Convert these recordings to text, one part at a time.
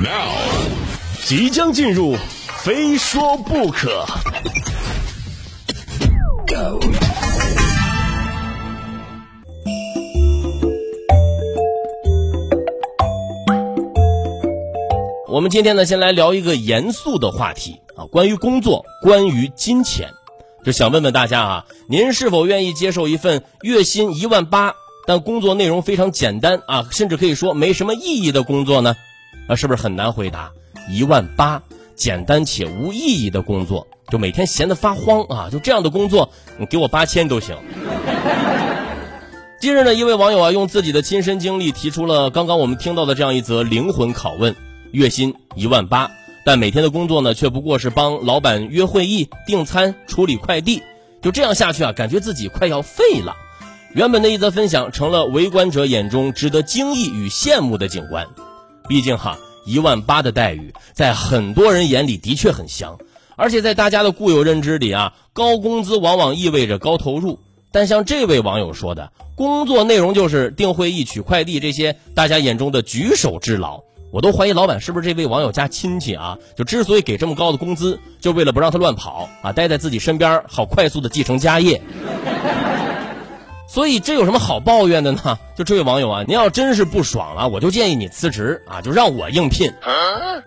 Now，即将进入，非说不可。我们今天呢，先来聊一个严肃的话题啊，关于工作，关于金钱。就想问问大家啊，您是否愿意接受一份月薪一万八，但工作内容非常简单啊，甚至可以说没什么意义的工作呢？啊，是不是很难回答？一万八，简单且无意义的工作，就每天闲得发慌啊，就这样的工作，你给我八千都行。近日呢，一位网友啊，用自己的亲身经历提出了刚刚我们听到的这样一则灵魂拷问：月薪一万八。但每天的工作呢，却不过是帮老板约会议、订餐、处理快递，就这样下去啊，感觉自己快要废了。原本的一则分享成了围观者眼中值得惊异与羡慕的景观。毕竟哈，一万八的待遇在很多人眼里的确很香，而且在大家的固有认知里啊，高工资往往意味着高投入。但像这位网友说的，工作内容就是订会议、取快递这些大家眼中的举手之劳。我都怀疑老板是不是这位网友家亲戚啊？就之所以给这么高的工资，就为了不让他乱跑啊，待在自己身边，好快速的继承家业。所以这有什么好抱怨的呢？就这位网友啊，您要真是不爽了，我就建议你辞职啊，就让我应聘。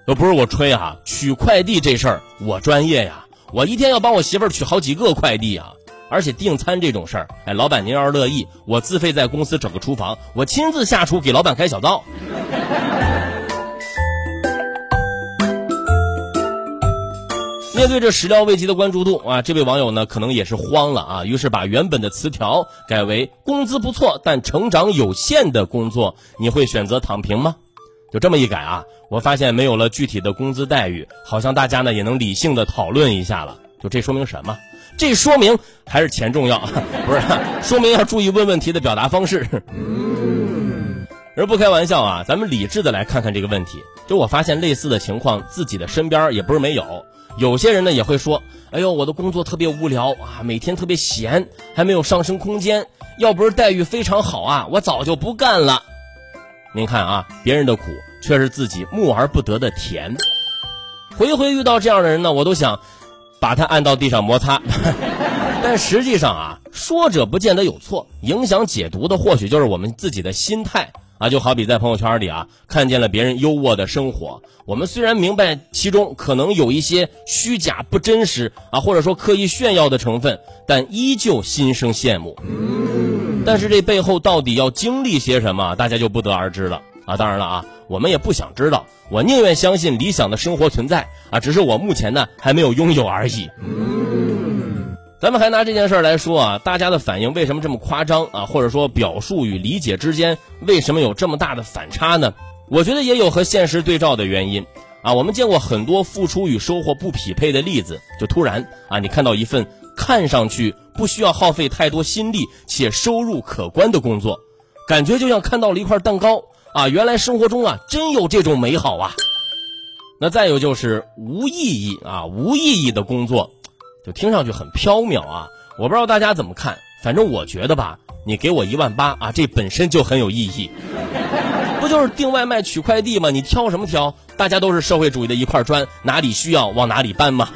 又不是我吹啊，取快递这事儿我专业呀，我一天要帮我媳妇儿取好几个快递啊，而且订餐这种事儿，哎，老板您要是乐意，我自费在公司整个厨房，我亲自下厨给老板开小灶。面对这始料未及的关注度啊，这位网友呢可能也是慌了啊，于是把原本的词条改为工资不错但成长有限的工作，你会选择躺平吗？就这么一改啊，我发现没有了具体的工资待遇，好像大家呢也能理性的讨论一下了。就这说明什么？这说明还是钱重要，不是？说明要注意问问题的表达方式。而不开玩笑啊，咱们理智的来看看这个问题。就我发现类似的情况，自己的身边也不是没有。有些人呢也会说：“哎呦，我的工作特别无聊啊，每天特别闲，还没有上升空间。要不是待遇非常好啊，我早就不干了。”您看啊，别人的苦却是自己慕而不得的甜。回回遇到这样的人呢，我都想把他按到地上摩擦。但实际上啊，说者不见得有错，影响解读的或许就是我们自己的心态。啊，就好比在朋友圈里啊，看见了别人优渥的生活，我们虽然明白其中可能有一些虚假不真实啊，或者说刻意炫耀的成分，但依旧心生羡慕。但是这背后到底要经历些什么，大家就不得而知了啊。当然了啊，我们也不想知道，我宁愿相信理想的生活存在啊，只是我目前呢还没有拥有而已。咱们还拿这件事儿来说啊，大家的反应为什么这么夸张啊？或者说表述与理解之间为什么有这么大的反差呢？我觉得也有和现实对照的原因啊。我们见过很多付出与收获不匹配的例子，就突然啊，你看到一份看上去不需要耗费太多心力且收入可观的工作，感觉就像看到了一块蛋糕啊。原来生活中啊真有这种美好啊。那再有就是无意义啊，无意义的工作。就听上去很飘渺啊，我不知道大家怎么看，反正我觉得吧，你给我一万八啊，这本身就很有意义，不就是订外卖、取快递吗？你挑什么挑？大家都是社会主义的一块砖，哪里需要往哪里搬嘛。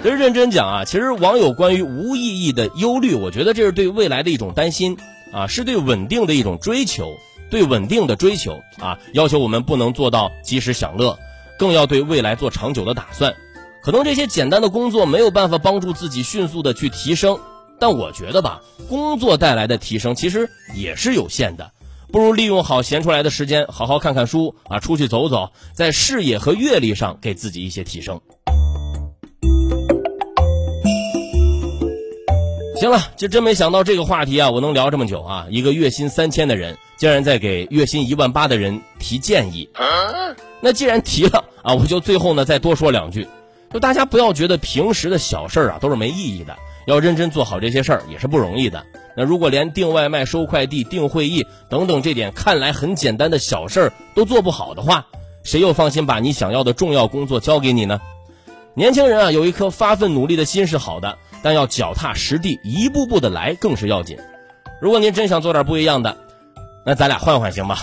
其实认真讲啊，其实网友关于无意义的忧虑，我觉得这是对未来的一种担心啊，是对稳定的一种追求，对稳定的追求啊，要求我们不能做到及时享乐，更要对未来做长久的打算。可能这些简单的工作没有办法帮助自己迅速的去提升，但我觉得吧，工作带来的提升其实也是有限的，不如利用好闲出来的时间，好好看看书啊，出去走走，在视野和阅历上给自己一些提升。行了，就真没想到这个话题啊，我能聊这么久啊！一个月薪三千的人，竟然在给月薪一万八的人提建议。那既然提了啊，我就最后呢再多说两句。就大家不要觉得平时的小事儿啊都是没意义的，要认真做好这些事儿也是不容易的。那如果连订外卖、收快递、订会议等等这点看来很简单的小事儿都做不好的话，谁又放心把你想要的重要工作交给你呢？年轻人啊，有一颗发奋努力的心是好的，但要脚踏实地，一步步的来更是要紧。如果您真想做点不一样的。那咱俩换换行吗？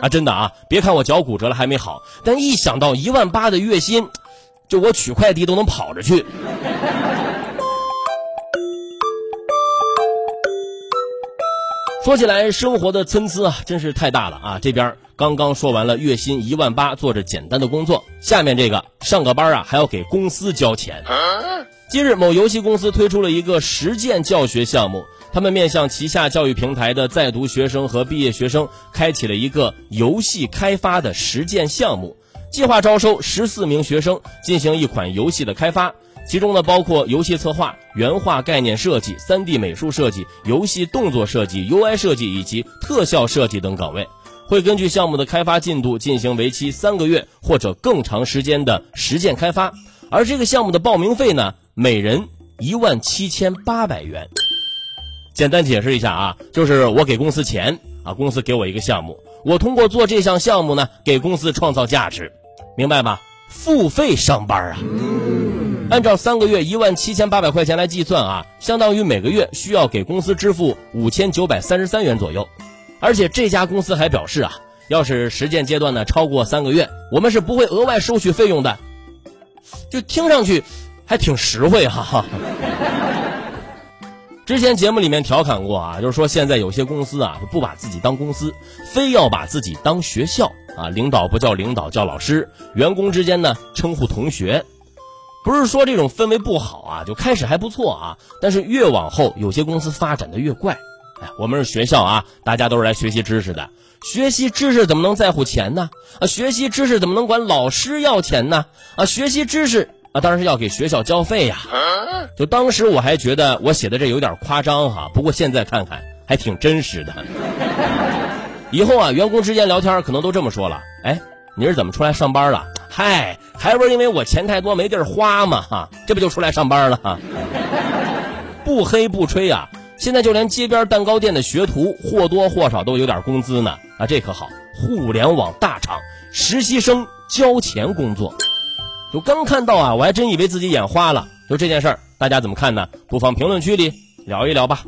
啊，真的啊，别看我脚骨折了还没好，但一想到一万八的月薪，就我取快递都能跑着去。说起来，生活的参差啊，真是太大了啊！这边刚刚说完了月薪一万八，做着简单的工作，下面这个上个班啊，还要给公司交钱。今日，某游戏公司推出了一个实践教学项目，他们面向旗下教育平台的在读学生和毕业学生，开启了一个游戏开发的实践项目，计划招收十四名学生进行一款游戏的开发。其中呢，包括游戏策划、原画概念设计、3D 美术设计、游戏动作设计、UI 设计以及特效设计等岗位，会根据项目的开发进度进行为期三个月或者更长时间的实践开发。而这个项目的报名费呢，每人一万七千八百元。简单解释一下啊，就是我给公司钱啊，公司给我一个项目，我通过做这项项目呢，给公司创造价值，明白吧？付费上班啊。按照三个月一万七千八百块钱来计算啊，相当于每个月需要给公司支付五千九百三十三元左右。而且这家公司还表示啊，要是实践阶段呢超过三个月，我们是不会额外收取费用的。就听上去还挺实惠哈。之前节目里面调侃过啊，就是说现在有些公司啊不把自己当公司，非要把自己当学校啊，领导不叫领导叫老师，员工之间呢称呼同学。不是说这种氛围不好啊，就开始还不错啊，但是越往后有些公司发展的越怪。哎，我们是学校啊，大家都是来学习知识的，学习知识怎么能在乎钱呢？啊，学习知识怎么能管老师要钱呢？啊，学习知识啊，当然是要给学校交费呀。就当时我还觉得我写的这有点夸张哈，不过现在看看还挺真实的。以后啊，员工之间聊天可能都这么说了，哎，你是怎么出来上班了？嗨，还不是因为我钱太多没地儿花嘛哈，这不就出来上班了哈？不黑不吹啊，现在就连街边蛋糕店的学徒或多或少都有点工资呢啊，这可好，互联网大厂实习生交钱工作，就刚看到啊，我还真以为自己眼花了。就这件事儿，大家怎么看呢？不妨评论区里聊一聊吧。